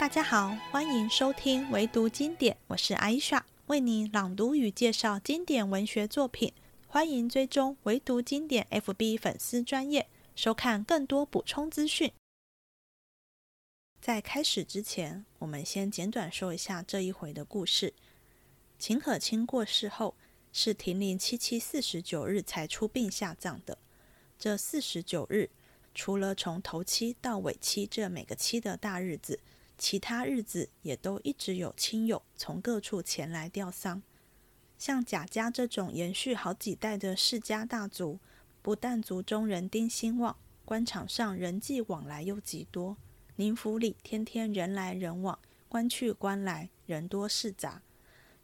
大家好，欢迎收听唯读经典，我是艾莎，为你朗读与介绍经典文学作品。欢迎追踪唯读经典 FB 粉丝专业，收看更多补充资讯。在开始之前，我们先简短说一下这一回的故事。秦可卿过世后，是停灵七七四十九日才出殡下葬的。这四十九日，除了从头七到尾七这每个七的大日子，其他日子也都一直有亲友从各处前来吊丧。像贾家这种延续好几代的世家大族，不但族中人丁兴旺，官场上人际往来又极多。宁府里天天人来人往，官去官来，人多事杂。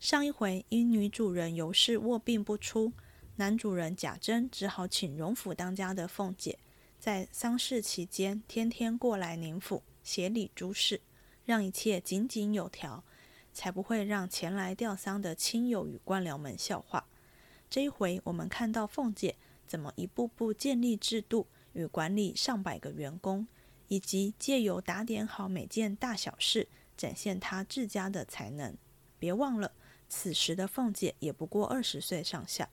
上一回因女主人尤氏卧病不出。男主人贾珍只好请荣府当家的凤姐，在丧事期间天天过来宁府协理诸事，让一切井井有条，才不会让前来吊丧的亲友与官僚们笑话。这一回，我们看到凤姐怎么一步步建立制度与管理上百个员工，以及借由打点好每件大小事，展现她自家的才能。别忘了，此时的凤姐也不过二十岁上下。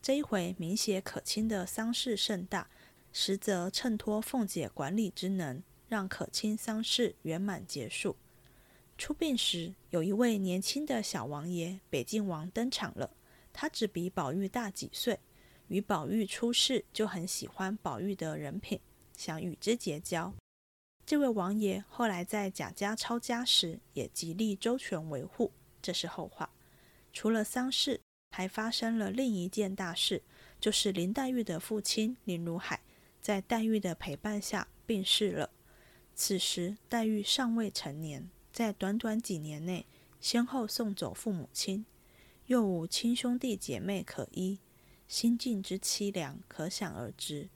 这一回明显可亲的丧事盛大，实则衬托凤姐管理之能，让可亲丧事圆满结束。出殡时，有一位年轻的小王爷北静王登场了。他只比宝玉大几岁，与宝玉出世就很喜欢宝玉的人品，想与之结交。这位王爷后来在贾家抄家时，也极力周全维护。这是后话。除了丧事。还发生了另一件大事，就是林黛玉的父亲林如海在黛玉的陪伴下病逝了。此时黛玉尚未成年，在短短几年内先后送走父母亲，又无亲兄弟姐妹可依，心境之凄凉可想而知。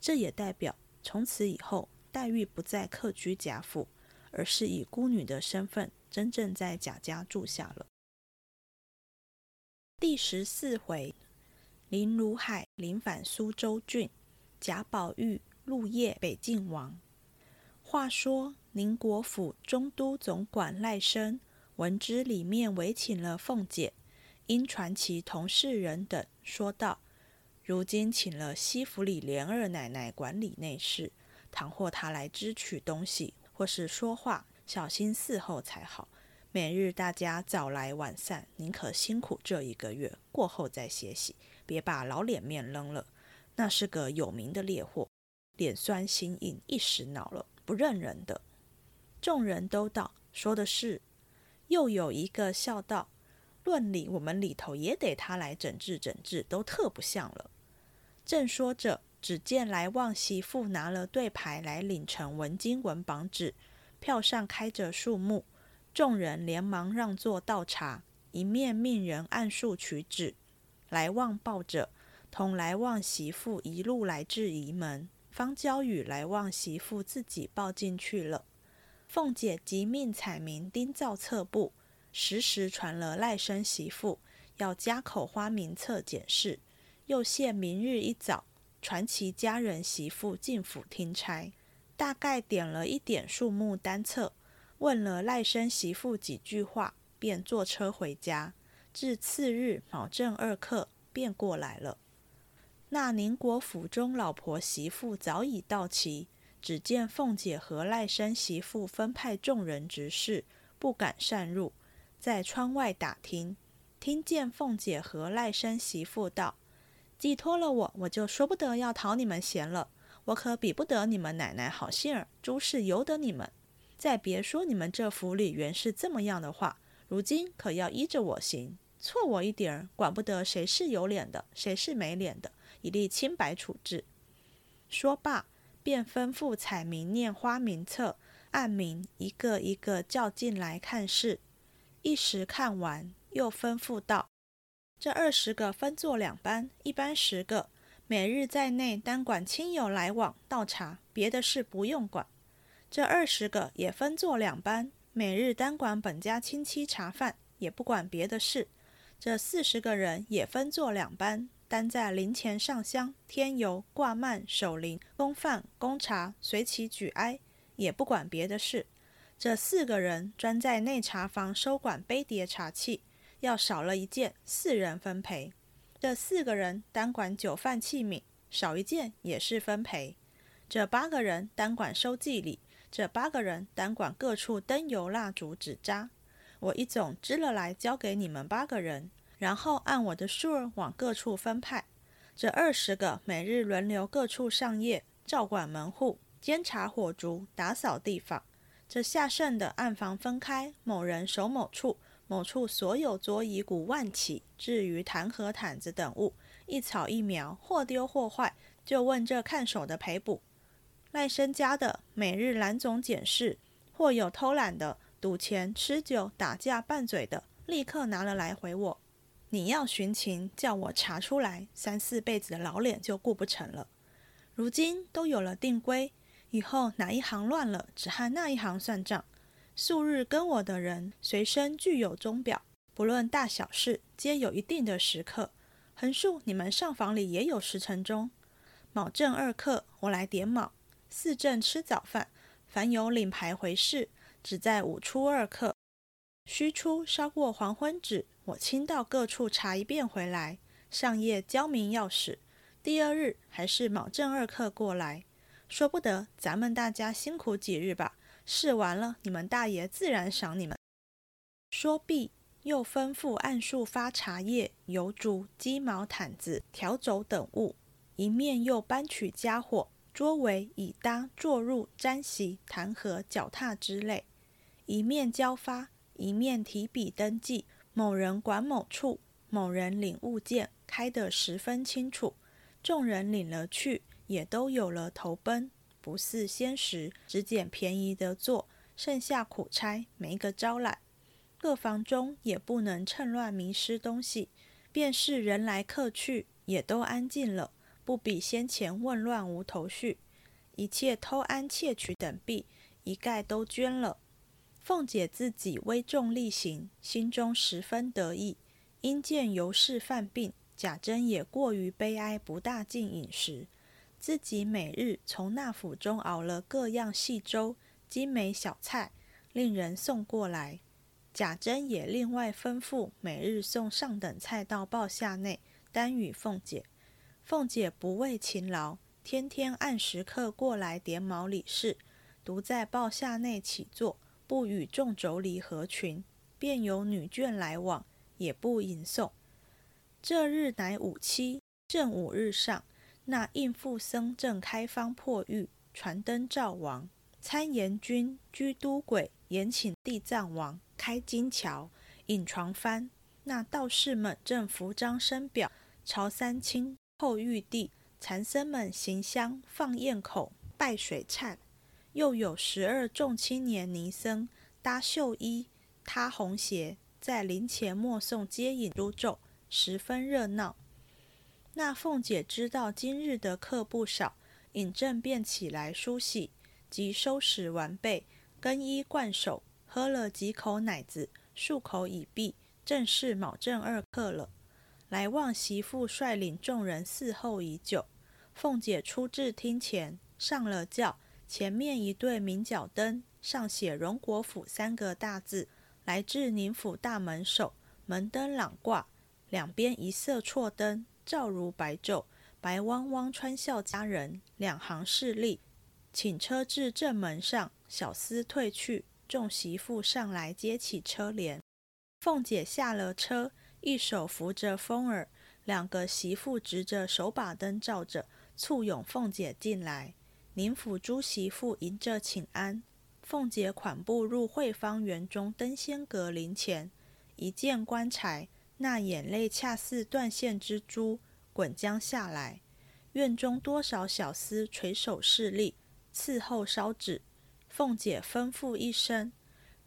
这也代表从此以后，黛玉不再客居贾府，而是以孤女的身份真正在贾家住下了。第十四回，林如海临返苏州郡，贾宝玉入夜北静王。话说宁国府中都总管赖生闻知里面委请了凤姐，因传其同事人等说道：“如今请了西府里莲二奶奶管理内事，倘或她来支取东西或是说话，小心伺候才好。”每日大家早来晚散，宁可辛苦这一个月，过后再歇息，别把老脸面扔了。那是个有名的烈货，脸酸心硬，一时恼了，不认人的。众人都道说的是。又有一个笑道：“论理，我们里头也得他来整治整治，都特不像了。”正说着，只见来旺媳妇拿了对牌来领成文金文榜纸，票上开着数目。众人连忙让座倒茶，一面命人按数取纸。来旺抱着，同来旺媳妇一路来至仪门，方交与来望媳妇自己抱进去了。凤姐即命彩明盯造册簿，时时传了赖生媳妇要加口花名册检视，又限明日一早传其家人媳妇进府听差，大概点了一点数目单册。问了赖生媳妇几句话，便坐车回家。至次日卯正二刻，便过来了。那宁国府中老婆媳妇早已到齐，只见凤姐和赖生媳妇分派众人执事，不敢擅入，在窗外打听。听见凤姐和赖生媳妇道：“寄托了我，我就说不得要讨你们嫌了。我可比不得你们奶奶好心儿，诸事由得你们。”再别说你们这府里原是这么样的话，如今可要依着我行，错我一点儿，管不得谁是有脸的，谁是没脸的，以立清白处置。说罢，便吩咐彩民念花名册，按名一个一个叫进来看事。一时看完，又吩咐道：“这二十个分作两班，一班十个，每日在内单管亲友来往倒茶，别的事不用管。”这二十个也分作两班，每日单管本家亲戚茶饭，也不管别的事。这四十个人也分作两班，单在灵前上香、添油、挂幔、守灵、供饭、供茶，随其举哀，也不管别的事。这四个人专在内茶房收管杯碟茶器，要少了一件，四人分赔。这四个人单管酒饭器皿，少一件也是分赔。这八个人单管收祭礼，这八个人单管各处灯油蜡烛纸扎。我一总支了来，交给你们八个人，然后按我的数儿往各处分派。这二十个每日轮流各处上夜，照管门户，监察火烛，打扫地方。这下剩的暗房分开，某人守某处，某处所有桌椅鼓万起，至于弹和毯子等物，一草一苗，或丢或坏，就问这看守的赔补。赖生家的每日蓝总检视，或有偷懒的、赌钱、吃酒、打架、拌嘴的，立刻拿了来回我。你要寻情，叫我查出来，三四辈子的老脸就顾不成了。如今都有了定规。以后哪一行乱了，只和那一行算账。素日跟我的人，随身具有钟表，不论大小事，皆有一定的时刻。横竖你们上房里也有时辰钟。卯正二刻，我来点卯；巳正吃早饭，凡有领牌回事，只在午初二刻。虚初烧过黄昏纸，我亲到各处查一遍回来。上夜交明钥匙，第二日还是卯正二刻过来。说不得，咱们大家辛苦几日吧。试完了，你们大爷自然赏你们。说毕，又吩咐按数发茶叶、油烛、鸡毛毯子、条轴等物，一面又搬取家伙、桌围、椅搭、坐入、毡席、弹劾、脚踏之类，一面交发，一面提笔登记。某人管某处，某人领物件，开得十分清楚。众人领了去。也都有了投奔，不似先时只捡便宜的做，剩下苦差没个招揽。各房中也不能趁乱迷失东西，便是人来客去，也都安静了，不比先前混乱无头绪。一切偷安窃取等弊，一概都捐了。凤姐自己危重力行，心中十分得意。因见尤氏犯病，贾珍也过于悲哀，不大进饮食。自己每日从那府中熬了各样细粥、精美小菜，令人送过来。贾珍也另外吩咐每日送上等菜到报下内，单与凤姐。凤姐不畏勤劳，天天按时刻过来点卯理事，独在报下内起坐，不与众妯娌合群，便有女眷来往，也不迎送。这日乃五七，正午日上。那应父僧正开方破狱，传灯照王。参言君居都鬼，延请地藏王开金桥，引床幡。那道士们正扶张生表，朝三清后玉帝。禅僧们行香放焰口，拜水忏。又有十二众青年尼僧，搭绣衣，踏红鞋，在灵前默诵接引诸咒，十分热闹。那凤姐知道今日的客不少，尹正便起来梳洗，即收拾完备，更衣冠手，喝了几口奶子，漱口已毕，正是卯正二刻了。来望媳妇率领众人伺候已久，凤姐出至厅前，上了轿，前面一对明角灯，上写“荣国府”三个大字，来至宁府大门首，门灯朗挂，两边一色错灯。照如白昼，白汪汪穿笑佳人，两行势立，请车至正门上，小厮退去，众媳妇上来接起车帘。凤姐下了车，一手扶着风儿，两个媳妇执着手把灯照着，簇拥凤姐进来。宁府诸媳妇迎着请安。凤姐款步入惠芳园中登仙阁灵前，一见棺材。那眼泪恰似断线之珠，滚将下来。院中多少小厮垂手侍立，伺候烧纸。凤姐吩咐一声：“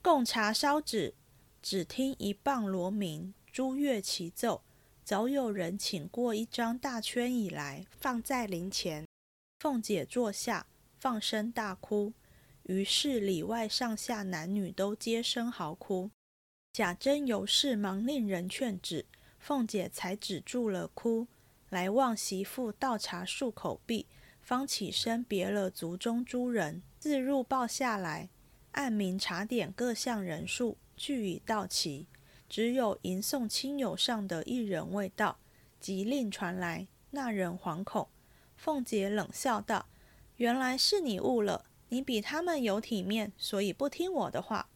贡茶烧纸。”只听一棒锣鸣，珠乐齐奏。早有人请过一张大圈椅来，放在灵前。凤姐坐下，放声大哭。于是里外上下男女都皆声嚎哭。贾珍有事忙令人劝止，凤姐才止住了哭。来望媳妇倒茶漱口毕，方起身别了族中诸人，自入报下来。按名查点各项人数，俱已到齐，只有迎送亲友上的一人未到。即令传来，那人惶恐。凤姐冷笑道：“原来是你误了，你比他们有体面，所以不听我的话。”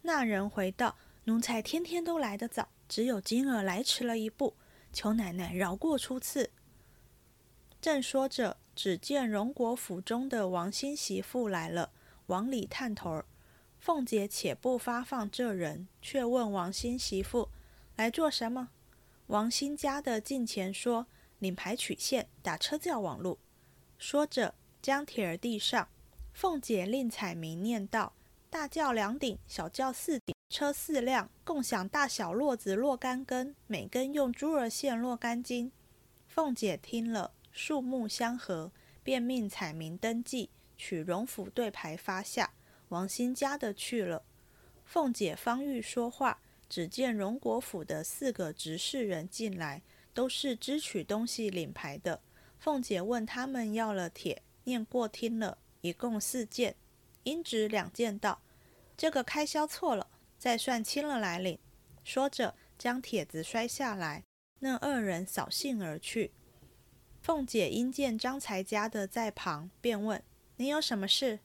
那人回道：“奴才天天都来得早，只有今儿来迟了一步，求奶奶饶过初次。”正说着，只见荣国府中的王新媳妇来了，往里探头儿。凤姐且不发放这人，却问王新媳妇：“来做什么？”王新家的近前说：“领牌取线，打车叫网路。”说着，将帖儿递上。凤姐令彩明念道：“大轿两顶，小轿四顶，车四辆，共享大小络子若干根，每根用珠儿线若干斤。”凤姐听了。数目相合，便命彩明登记，取荣府对牌发下。王新家的去了。凤姐方欲说话，只见荣国府的四个执事人进来，都是支取东西领牌的。凤姐问他们要了帖，念过听了，一共四件，应值两件道：“这个开销错了，再算清了来领。”说着，将帖子摔下来。那二人扫兴而去。凤姐因见张才家的在旁，便问：“你有什么事？”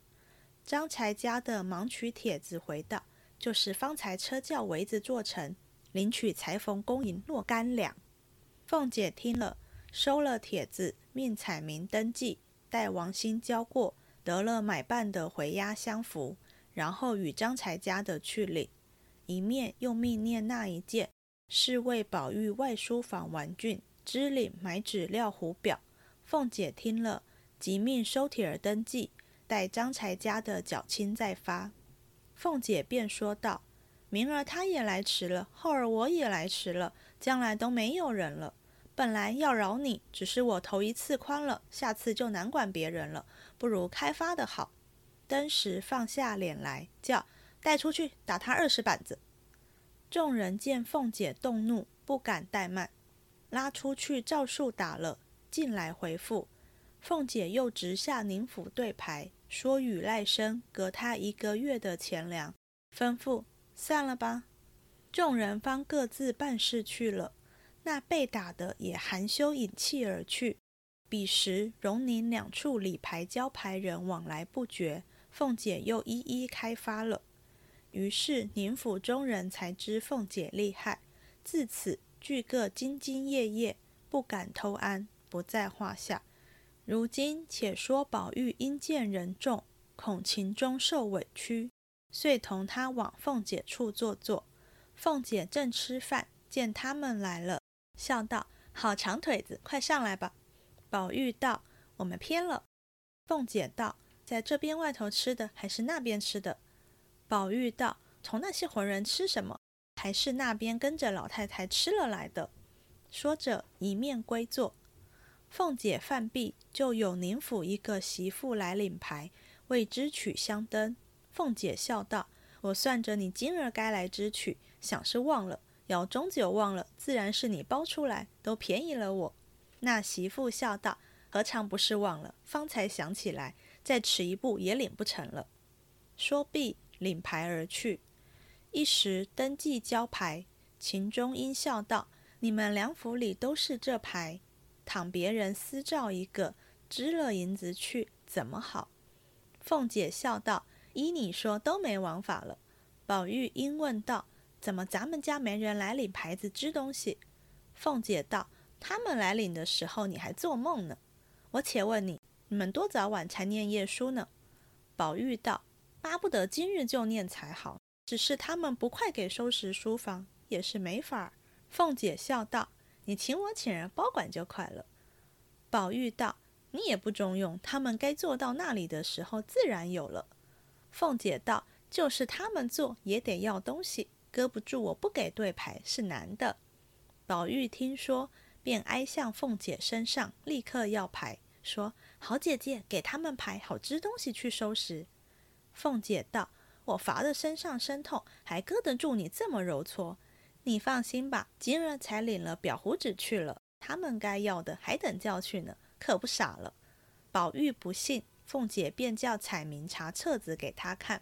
张才家的忙取帖子回道：“就是方才车轿围子做成，领取裁缝工银若干两。”凤姐听了，收了帖子，命彩明登记，待王兴交过，得了买办的回押相符，然后与张才家的去领。一面又命念那一件，是为宝玉外书房玩具。支领买纸料糊表，凤姐听了，即命收帖儿登记，待张才家的缴清再发。凤姐便说道：“明儿他也来迟了，后儿我也来迟了，将来都没有人了。本来要饶你，只是我头一次宽了，下次就难管别人了，不如开发的好。”登时放下脸来，叫带出去打他二十板子。众人见凤姐动怒，不敢怠慢。拉出去，照数打了。进来回复，凤姐又直下宁府对牌，说与赖生隔他一个月的钱粮，吩咐散了吧。众人方各自办事去了。那被打的也含羞引气而去。彼时荣宁两处理牌交牌人往来不绝，凤姐又一一开发了。于是宁府中人才知凤姐厉害。自此。俱各兢兢业业，不敢偷安，不在话下。如今且说宝玉因见人众，恐情中受委屈，遂同他往凤姐处坐坐。凤姐正吃饭，见他们来了，笑道：“好长腿子，快上来吧。”宝玉道：“我们偏了。”凤姐道：“在这边外头吃的，还是那边吃的？”宝玉道：“从那些混人吃什么？”还是那边跟着老太太吃了来的。说着，一面归坐。凤姐饭毕，就有宁府一个媳妇来领牌，为支取香灯。凤姐笑道：“我算着你今日该来支取，想是忘了，要终究忘了，自然是你包出来，都便宜了我。”那媳妇笑道：“何尝不是忘了？方才想起来，再迟一步也领不成了。”说毕，领牌而去。一时登记交牌，秦钟英笑道：“你们两府里都是这牌，倘别人私照一个，支了银子去，怎么好？”凤姐笑道：“依你说，都没王法了。”宝玉因问道：“怎么咱们家没人来领牌子织东西？”凤姐道：“他们来领的时候，你还做梦呢。我且问你，你们多早晚才念夜书呢？”宝玉道：“巴不得今日就念才好。”只是他们不快给收拾书房，也是没法儿。凤姐笑道：“你请我请人包管就快了。”宝玉道：“你也不中用，他们该做到那里的时候，自然有了。”凤姐道：“就是他们做，也得要东西，搁不住我不给对牌是男的。”宝玉听说，便挨向凤姐身上，立刻要牌，说：“好姐姐，给他们牌，好支东西去收拾。”凤姐道。我罚的身上生痛，还搁得住你这么揉搓？你放心吧，今儿才领了表胡子去了，他们该要的还等叫去呢，可不傻了。宝玉不信，凤姐便叫彩明查册子给他看。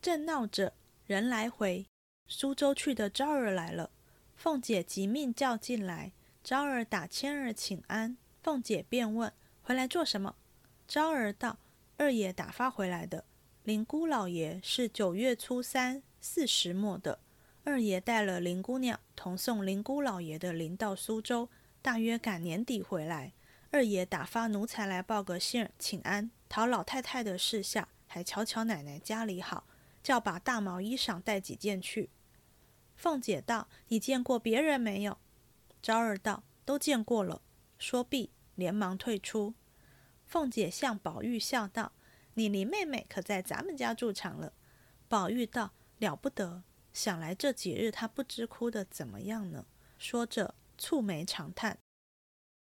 正闹着，人来回，苏州去的昭儿来了。凤姐急命叫进来，昭儿打千儿请安。凤姐便问：“回来做什么？”昭儿道：“二爷打发回来的。林姑老爷是九月初三四时末的。二爷带了林姑娘同送林姑老爷的灵到苏州，大约赶年底回来。二爷打发奴才来报个信儿，请安，讨老太太的事下，还瞧瞧奶奶家里好，叫把大毛衣裳带几件去。”凤姐道：“你见过别人没有？”昭儿道：“都见过了。”说毕，连忙退出。凤姐向宝玉笑道：“你林妹妹可在咱们家住场了。”宝玉道：“了不得！想来这几日她不知哭的怎么样呢？”说着，蹙眉长叹。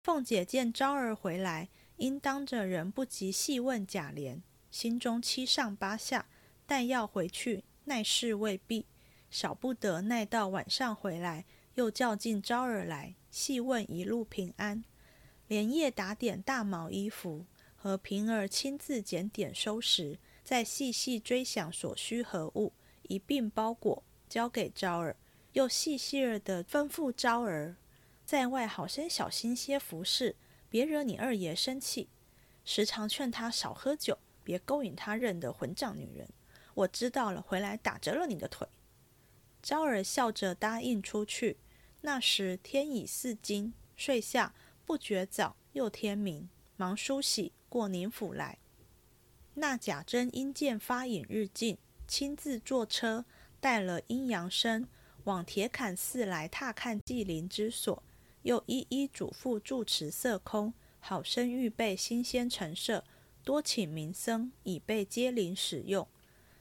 凤姐见昭儿回来，因当着人不及细问贾琏，心中七上八下，但要回去，奈事未毕。少不得耐到晚上回来，又叫进昭儿来细问一路平安，连夜打点大毛衣服，和平儿亲自检点收拾，再细细追想所需何物，一并包裹交给昭儿，又细细儿的吩咐昭儿，在外好生小心些服侍，别惹你二爷生气。时常劝他少喝酒，别勾引他认的混账女人。我知道了，回来打折了你的腿。昭儿笑着答应出去。那时天已四更，睡下不觉早，又天明，忙梳洗过宁府来。那贾珍因见发引日近，亲自坐车带了阴阳生往铁槛寺来踏看祭灵之所，又一一嘱咐住持色空，好生预备新鲜陈设，多请名僧以备接灵使用。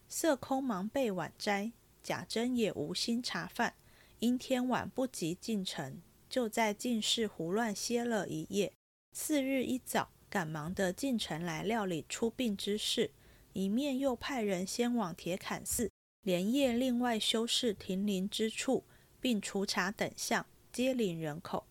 色空忙备晚斋。贾珍也无心茶饭，因天晚不及进城，就在进室胡乱歇了一夜。次日一早，赶忙的进城来料理出殡之事，一面又派人先往铁槛寺，连夜另外修饰停灵之处，并除茶等项，接领人口。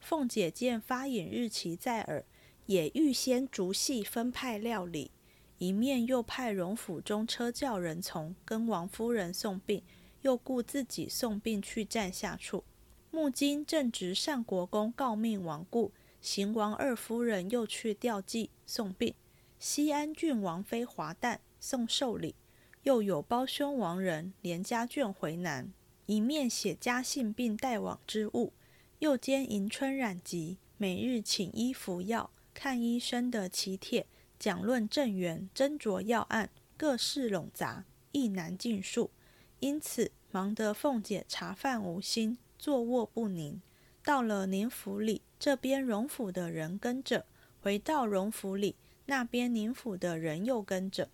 凤姐见发引日期在耳，也预先逐细分派料理。一面又派荣府中车轿人从跟王夫人送殡，又顾自己送殡去站下处。木金正值上国公告命亡故，邢王二夫人又去吊祭送殡。西安郡王妃华诞送寿礼，又有胞兄王人连家眷回南，一面写家信并带往之物，又兼迎春染疾，每日请医服药、看医生的祈帖。讲论正源，斟酌要案，各事冗杂，亦难尽述。因此忙得凤姐茶饭无心，坐卧不宁。到了宁府里，这边荣府的人跟着；回到荣府里，那边宁府的人又跟着。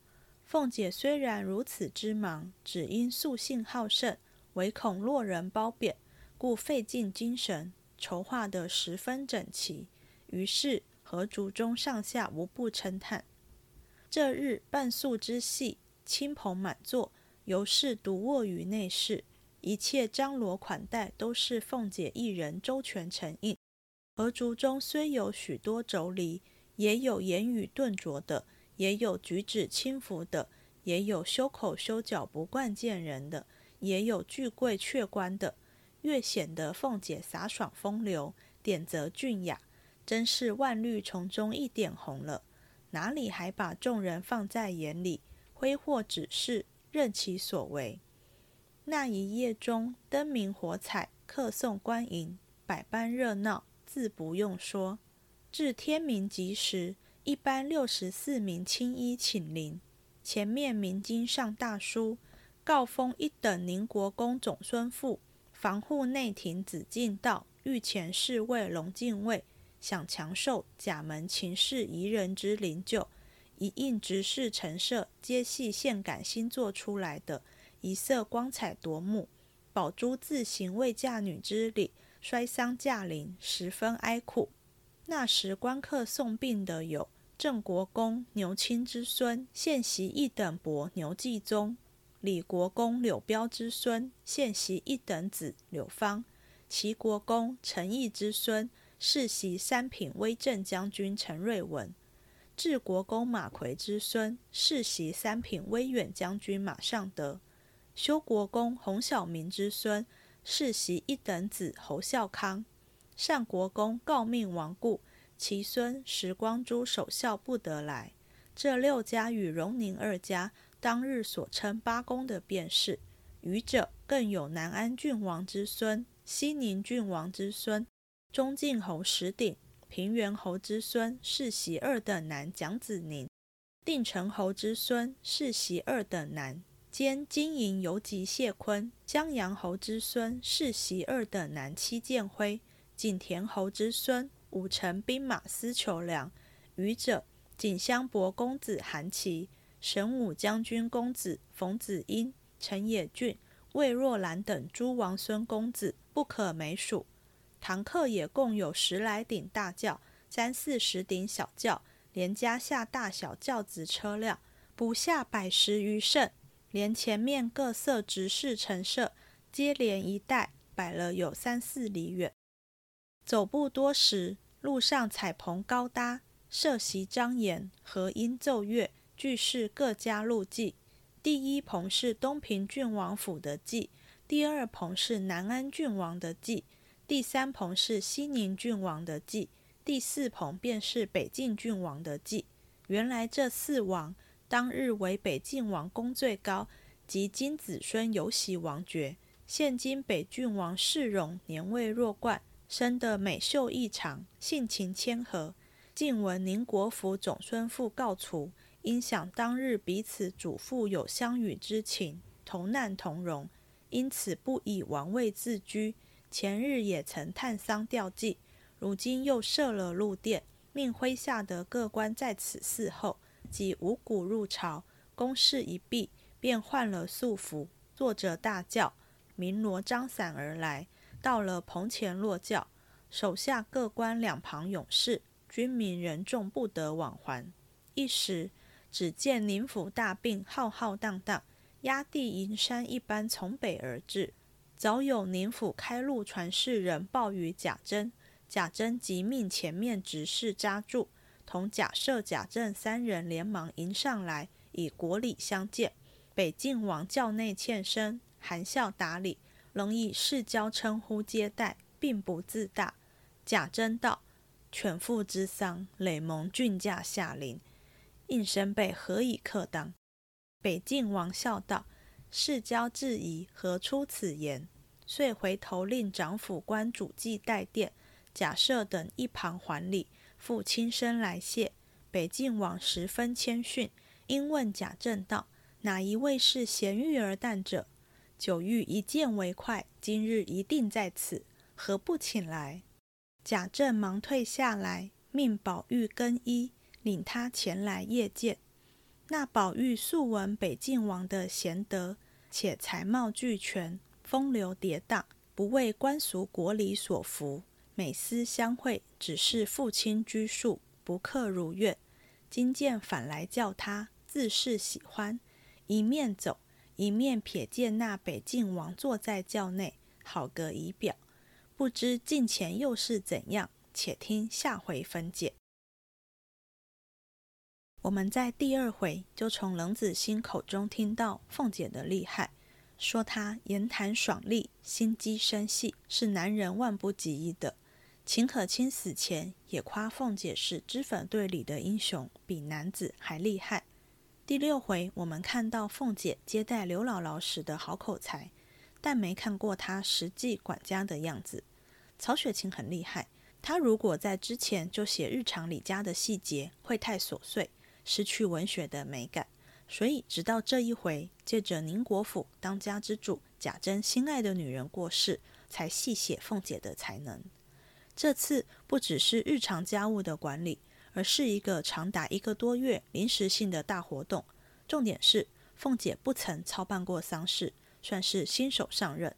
凤姐虽然如此之忙，只因素性好胜，唯恐落人褒贬，故费尽精神，筹划得十分整齐。于是。和族中上下无不称叹。这日半宿之戏，亲朋满座，尤氏独卧于内室，一切张罗款待都是凤姐一人周全承应。和族中虽有许多妯娌，也有言语顿拙的，也有举止轻浮的，也有修口修脚不惯见人的，也有巨贵却官的，越显得凤姐洒爽风流，点则俊雅。真是万绿丛中一点红了，哪里还把众人放在眼里，挥霍指示，任其所为。那一夜中，灯明火彩，客送官迎，百般热闹，自不用说。至天明吉时，一班六十四名青衣请灵，前面明经上大书，告封一等宁国公总孙妇，防护内廷紫禁道御前侍卫龙禁卫。想强受甲门秦氏宜人之灵柩，一应执事陈设，皆系现感新做出来的，一色光彩夺目。宝珠自行为嫁女之礼，摔丧驾临，十分哀苦。那时观客送殡的有郑国公牛钦之孙现袭一等伯牛继宗，李国公柳彪之孙现袭一等子柳芳，齐国公陈毅之孙。世袭三品威震将军陈瑞文，治国公马奎之孙，世袭三品威远将军马尚德；修国公洪晓明之孙，世袭一等子侯孝康；善国公诰命亡故，其孙时光珠守孝不得来。这六家与荣宁二家当日所称八公的便是。余者更有南安郡王之孙、西宁郡王之孙、中晋侯石鼎。平原侯之孙世袭二等男蒋子宁，定城侯之孙世袭二等男兼金营游击谢坤，襄阳侯之孙世袭二等男戚建辉，景田侯之孙武城兵马司裘良，余者景襄伯公子韩琦，神武将军公子冯子英，陈野俊、魏若兰等诸王孙公子不可枚数。堂客也共有十来顶大轿，三四十顶小轿，连加下大小轿子车辆，不下百十余乘。连前面各色执事陈设，接连一带，摆了有三四里远。走不多时，路上彩棚高搭，设席张严，和音奏乐，俱是各家路祭。第一棚是东平郡王府的祭，第二棚是南安郡王的祭。第三棚是西宁郡王的祭，第四棚便是北晋郡王的祭。原来这四王当日为北晋王功最高，及今子孙有喜王爵。现今北郡王世荣年未弱冠，生得美秀异常，性情谦和。晋闻宁国府总孙父告卒，因想当日彼此祖父有相与之情，同难同荣，因此不以王位自居。前日也曾探丧吊祭，如今又设了路殿，命麾下的各官在此伺候。即五谷入朝，公事一毕，便换了素服，坐着大轿，鸣锣张伞而来。到了棚前落轿，手下各官两旁勇士、军民人众不得往还。一时，只见宁府大病浩浩荡荡，压地银山一般从北而至。早有宁府开路传事人报与贾珍，贾珍即命前面执事扎住，同贾赦、贾政三人连忙迎上来，以国礼相见。北晋王教内欠身，含笑打礼，仍以世交称呼接待，并不自大。贾珍道：“犬父之丧，累蒙郡驾下临，应身辈何以克当？”北晋王笑道。世交质疑何出此言，遂回头令长府官主祭代殿，贾赦等一旁还礼，复亲身来谢。北晋王十分谦逊，因问贾政道：“哪一位是贤玉儿诞者？久欲一见为快，今日一定在此，何不请来？”贾政忙退下来，命宝玉更衣，领他前来谒见。那宝玉素闻北晋王的贤德，且才貌俱全，风流跌宕，不为官俗国礼所服。每思相会，只是父亲拘束，不克如愿。今见反来叫他，自是喜欢。一面走，一面瞥见那北晋王坐在轿内，好个仪表。不知近前又是怎样？且听下回分解。我们在第二回就从冷子兴口中听到凤姐的厉害，说她言谈爽利，心机深细，是男人万不及一的。秦可卿死前也夸凤姐是脂粉队里的英雄，比男子还厉害。第六回我们看到凤姐接待刘姥姥时的好口才，但没看过她实际管家的样子。曹雪芹很厉害，他如果在之前就写日常李家的细节，会太琐碎。失去文学的美感，所以直到这一回，借着宁国府当家之主贾珍心爱的女人过世，才细写凤姐的才能。这次不只是日常家务的管理，而是一个长达一个多月临时性的大活动。重点是凤姐不曾操办过丧事，算是新手上任。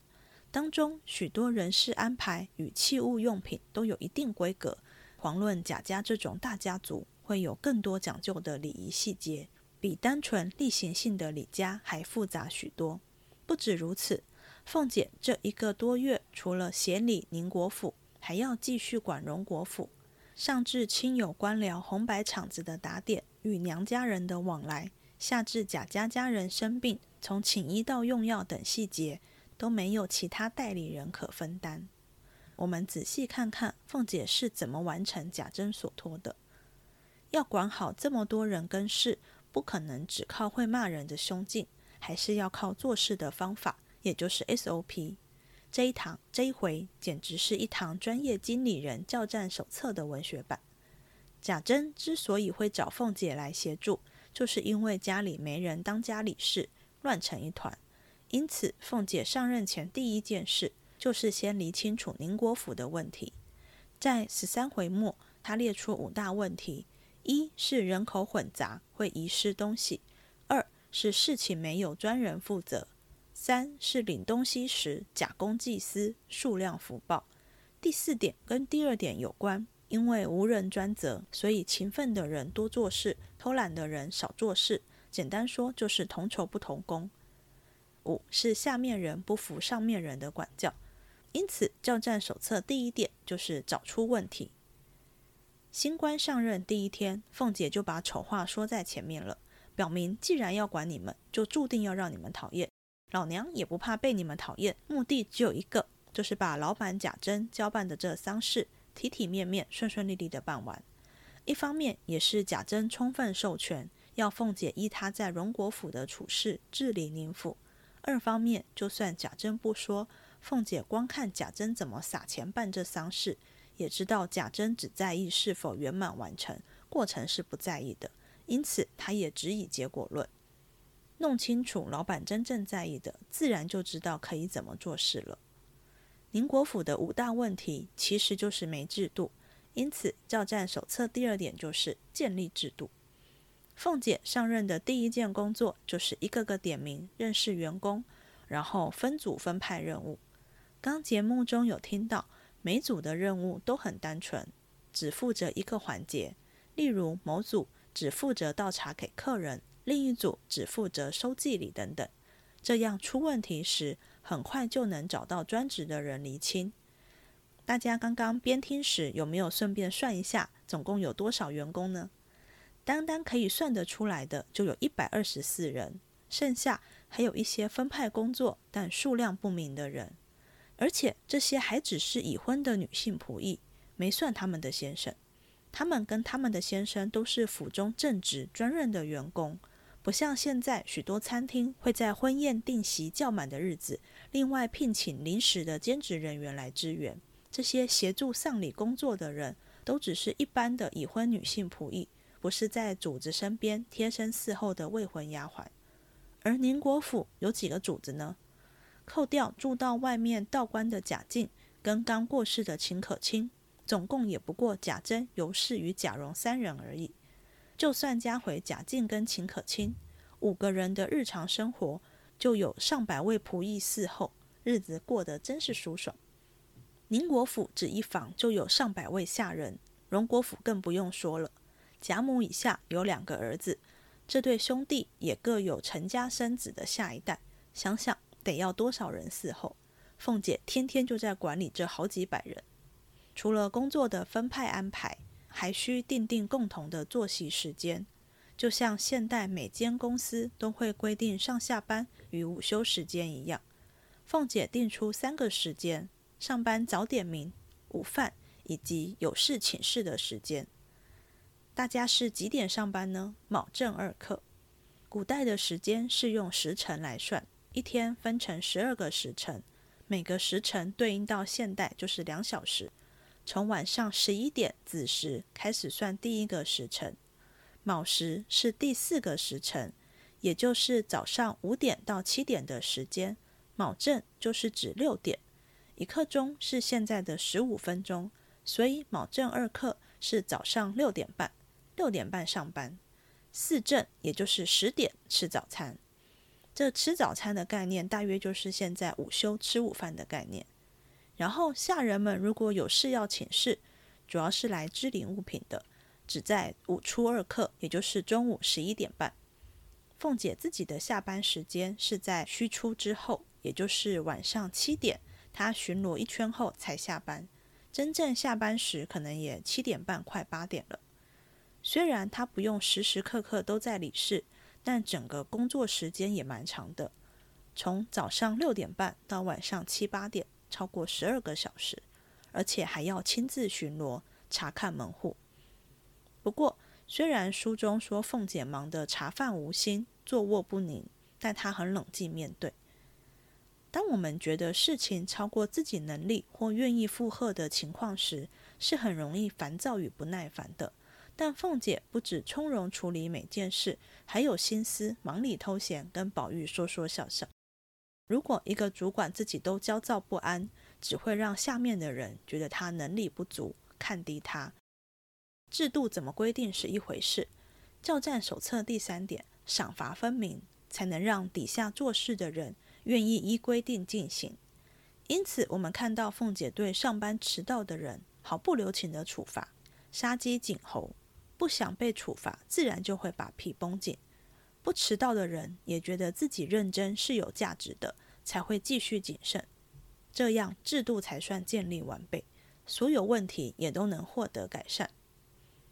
当中许多人事安排与器物用品都有一定规格，遑论贾家这种大家族。会有更多讲究的礼仪细节，比单纯例行性的礼家还复杂许多。不止如此，凤姐这一个多月，除了协理宁国府，还要继续管荣国府。上至亲友官僚红白场子的打点与娘家人的往来，下至贾家家人生病，从请医到用药等细节，都没有其他代理人可分担。我们仔细看看凤姐是怎么完成贾珍所托的。要管好这么多人跟事，不可能只靠会骂人的胸襟，还是要靠做事的方法，也就是 SOP。这一堂这一回简直是一堂专业经理人教战手册的文学版。贾珍之所以会找凤姐来协助，就是因为家里没人当家理事，乱成一团。因此，凤姐上任前第一件事就是先理清楚宁国府的问题。在十三回末，她列出五大问题。一是人口混杂，会遗失东西；二是事情没有专人负责；三是领东西时假公济私，数量福报。第四点跟第二点有关，因为无人专责，所以勤奋的人多做事，偷懒的人少做事。简单说就是同酬不同工。五是下面人不服上面人的管教，因此教战手册第一点就是找出问题。新官上任第一天，凤姐就把丑话说在前面了，表明既然要管你们，就注定要让你们讨厌。老娘也不怕被你们讨厌，目的只有一个，就是把老板贾珍交办的这丧事体体面面、顺顺利利的办完。一方面也是贾珍充分授权，要凤姐依他在荣国府的处事治理宁府；二方面，就算贾珍不说，凤姐光看贾珍怎么撒钱办这丧事。也知道贾珍只在意是否圆满完成，过程是不在意的，因此他也只以结果论。弄清楚老板真正在意的，自然就知道可以怎么做事了。宁国府的五大问题其实就是没制度，因此教战手册第二点就是建立制度。凤姐上任的第一件工作就是一个个点名认识员工，然后分组分派任务。刚节目中有听到。每组的任务都很单纯，只负责一个环节。例如，某组只负责倒茶给客人，另一组只负责收祭礼等等。这样出问题时，很快就能找到专职的人厘清。大家刚刚边听时，有没有顺便算一下，总共有多少员工呢？单单可以算得出来的，就有一百二十四人，剩下还有一些分派工作但数量不明的人。而且这些还只是已婚的女性仆役，没算他们的先生。他们跟他们的先生都是府中正职专任的员工，不像现在许多餐厅会在婚宴定席较满的日子，另外聘请临时的兼职人员来支援。这些协助丧礼工作的人都只是一般的已婚女性仆役，不是在主子身边贴身伺候的未婚丫鬟。而宁国府有几个主子呢？扣掉住到外面道观的贾静跟刚过世的秦可卿，总共也不过贾珍、尤氏与贾蓉三人而已。就算加回贾静跟秦可卿，五个人的日常生活就有上百位仆役伺候，日子过得真是舒爽。宁国府只一房就有上百位下人，荣国府更不用说了。贾母以下有两个儿子，这对兄弟也各有成家生子的下一代，想想。得要多少人伺候？凤姐天天就在管理这好几百人。除了工作的分派安排，还需定定共同的作息时间。就像现代每间公司都会规定上下班与午休时间一样，凤姐定出三个时间：上班早点名、午饭以及有事请示的时间。大家是几点上班呢？卯正二刻。古代的时间是用时辰来算。一天分成十二个时辰，每个时辰对应到现代就是两小时。从晚上十一点子时开始算第一个时辰，卯时是第四个时辰，也就是早上五点到七点的时间。卯正就是指六点，一刻钟是现在的十五分钟，所以卯正二刻是早上六点半，六点半上班。四正也就是十点吃早餐。这吃早餐的概念，大约就是现在午休吃午饭的概念。然后下人们如果有事要请示，主要是来支领物品的，只在午初二刻，也就是中午十一点半。凤姐自己的下班时间是在戌初之后，也就是晚上七点，她巡逻一圈后才下班。真正下班时可能也七点半快八点了。虽然她不用时时刻刻都在理事，但整个工作时间也蛮长的，从早上六点半到晚上七八点，超过十二个小时，而且还要亲自巡逻查看门户。不过，虽然书中说凤姐忙得茶饭无心、坐卧不宁，但她很冷静面对。当我们觉得事情超过自己能力或愿意负荷的情况时，是很容易烦躁与不耐烦的。但凤姐不止从容处理每件事，还有心思忙里偷闲跟宝玉说说笑笑。如果一个主管自己都焦躁不安，只会让下面的人觉得他能力不足，看低他。制度怎么规定是一回事，教战手册第三点，赏罚分明，才能让底下做事的人。愿意依规定进行，因此我们看到凤姐对上班迟到的人毫不留情的处罚，杀鸡儆猴。不想被处罚，自然就会把皮绷紧。不迟到的人也觉得自己认真是有价值的，才会继续谨慎。这样制度才算建立完备，所有问题也都能获得改善。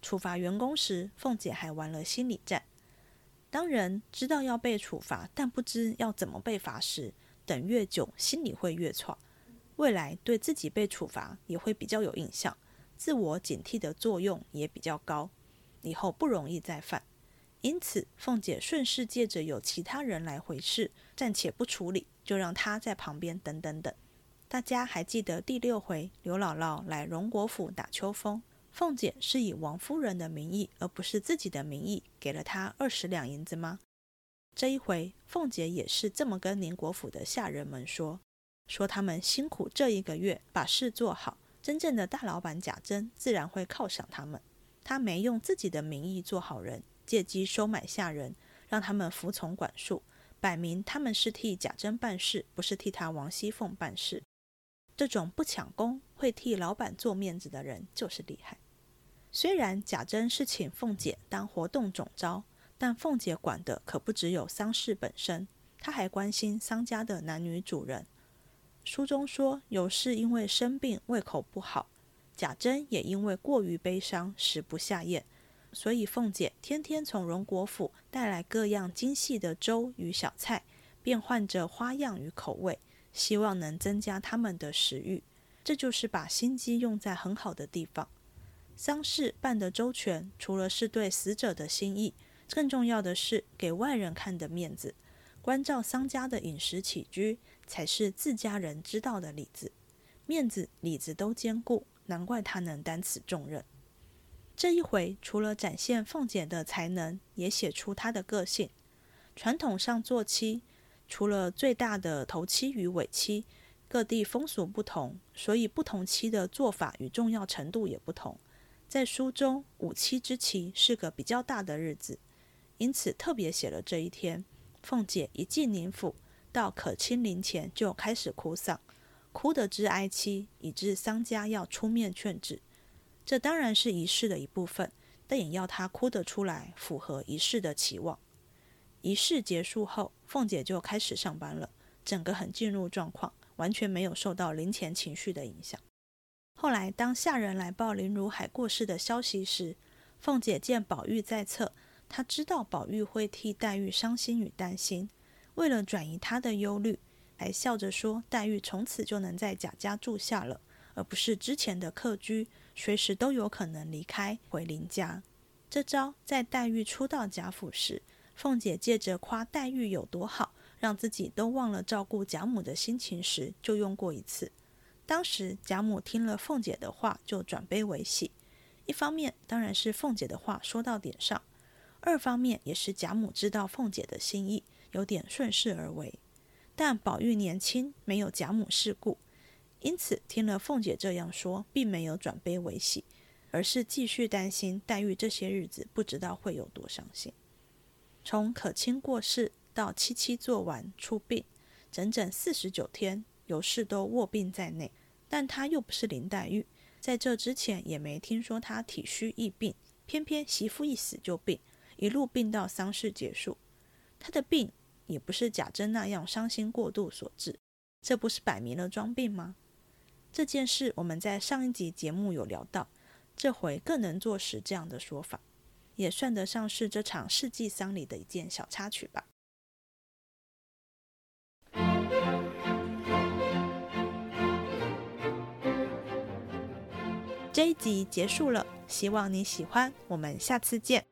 处罚员工时，凤姐还玩了心理战。当人知道要被处罚，但不知要怎么被罚时，等越久，心里会越错。未来对自己被处罚也会比较有印象，自我警惕的作用也比较高，以后不容易再犯。因此，凤姐顺势借着有其他人来回事，暂且不处理，就让他在旁边等等等。大家还记得第六回刘姥姥来荣国府打秋风？凤姐是以王夫人的名义，而不是自己的名义，给了她二十两银子吗？这一回，凤姐也是这么跟宁国府的下人们说：“说他们辛苦这一个月，把事做好，真正的大老板贾珍自然会犒赏他们。他没用自己的名义做好人，借机收买下人，让他们服从管束，摆明他们是替贾珍办事，不是替他王熙凤办事。”这种不抢功、会替老板做面子的人就是厉害。虽然贾珍是请凤姐当活动总招，但凤姐管的可不只有丧事本身，她还关心丧家的男女主人。书中说，有事因为生病胃口不好，贾珍也因为过于悲伤食不下咽，所以凤姐天天从荣国府带来各样精细的粥与小菜，变换着花样与口味。希望能增加他们的食欲，这就是把心机用在很好的地方。丧事办得周全，除了是对死者的心意，更重要的是给外人看的面子。关照丧家的饮食起居，才是自家人知道的里子。面子里子都兼顾，难怪他能担此重任。这一回，除了展现凤姐的才能，也写出她的个性。传统上做妻。除了最大的头七与尾七，各地风俗不同，所以不同期的做法与重要程度也不同。在书中，五七之期是个比较大的日子，因此特别写了这一天。凤姐一进宁府，到可亲灵前就开始哭丧，哭得之哀戚，以致丧家要出面劝止。这当然是仪式的一部分，但也要她哭得出来，符合仪式的期望。仪式结束后，凤姐就开始上班了，整个很进入状况，完全没有受到林前情绪的影响。后来，当下人来报林如海过世的消息时，凤姐见宝玉在侧，她知道宝玉会替黛玉伤心与担心，为了转移她的忧虑，还笑着说：“黛玉从此就能在贾家住下了，而不是之前的客居，随时都有可能离开回林家。”这招在黛玉初到贾府时。凤姐借着夸黛玉有多好，让自己都忘了照顾贾母的心情时，就用过一次。当时贾母听了凤姐的话，就转悲为喜。一方面当然是凤姐的话说到点上，二方面也是贾母知道凤姐的心意，有点顺势而为。但宝玉年轻，没有贾母事故，因此听了凤姐这样说，并没有转悲为喜，而是继续担心黛玉这些日子不知道会有多伤心。从可卿过世到七七做完出殡，整整四十九天，有事都卧病在内。但她又不是林黛玉，在这之前也没听说她体虚易病，偏偏媳妇一死就病，一路病到丧事结束。她的病也不是贾珍那样伤心过度所致，这不是摆明了装病吗？这件事我们在上一集节目有聊到，这回更能坐实这样的说法，也算得上是这场世纪丧礼的一件小插曲吧。这一集结束了，希望你喜欢，我们下次见。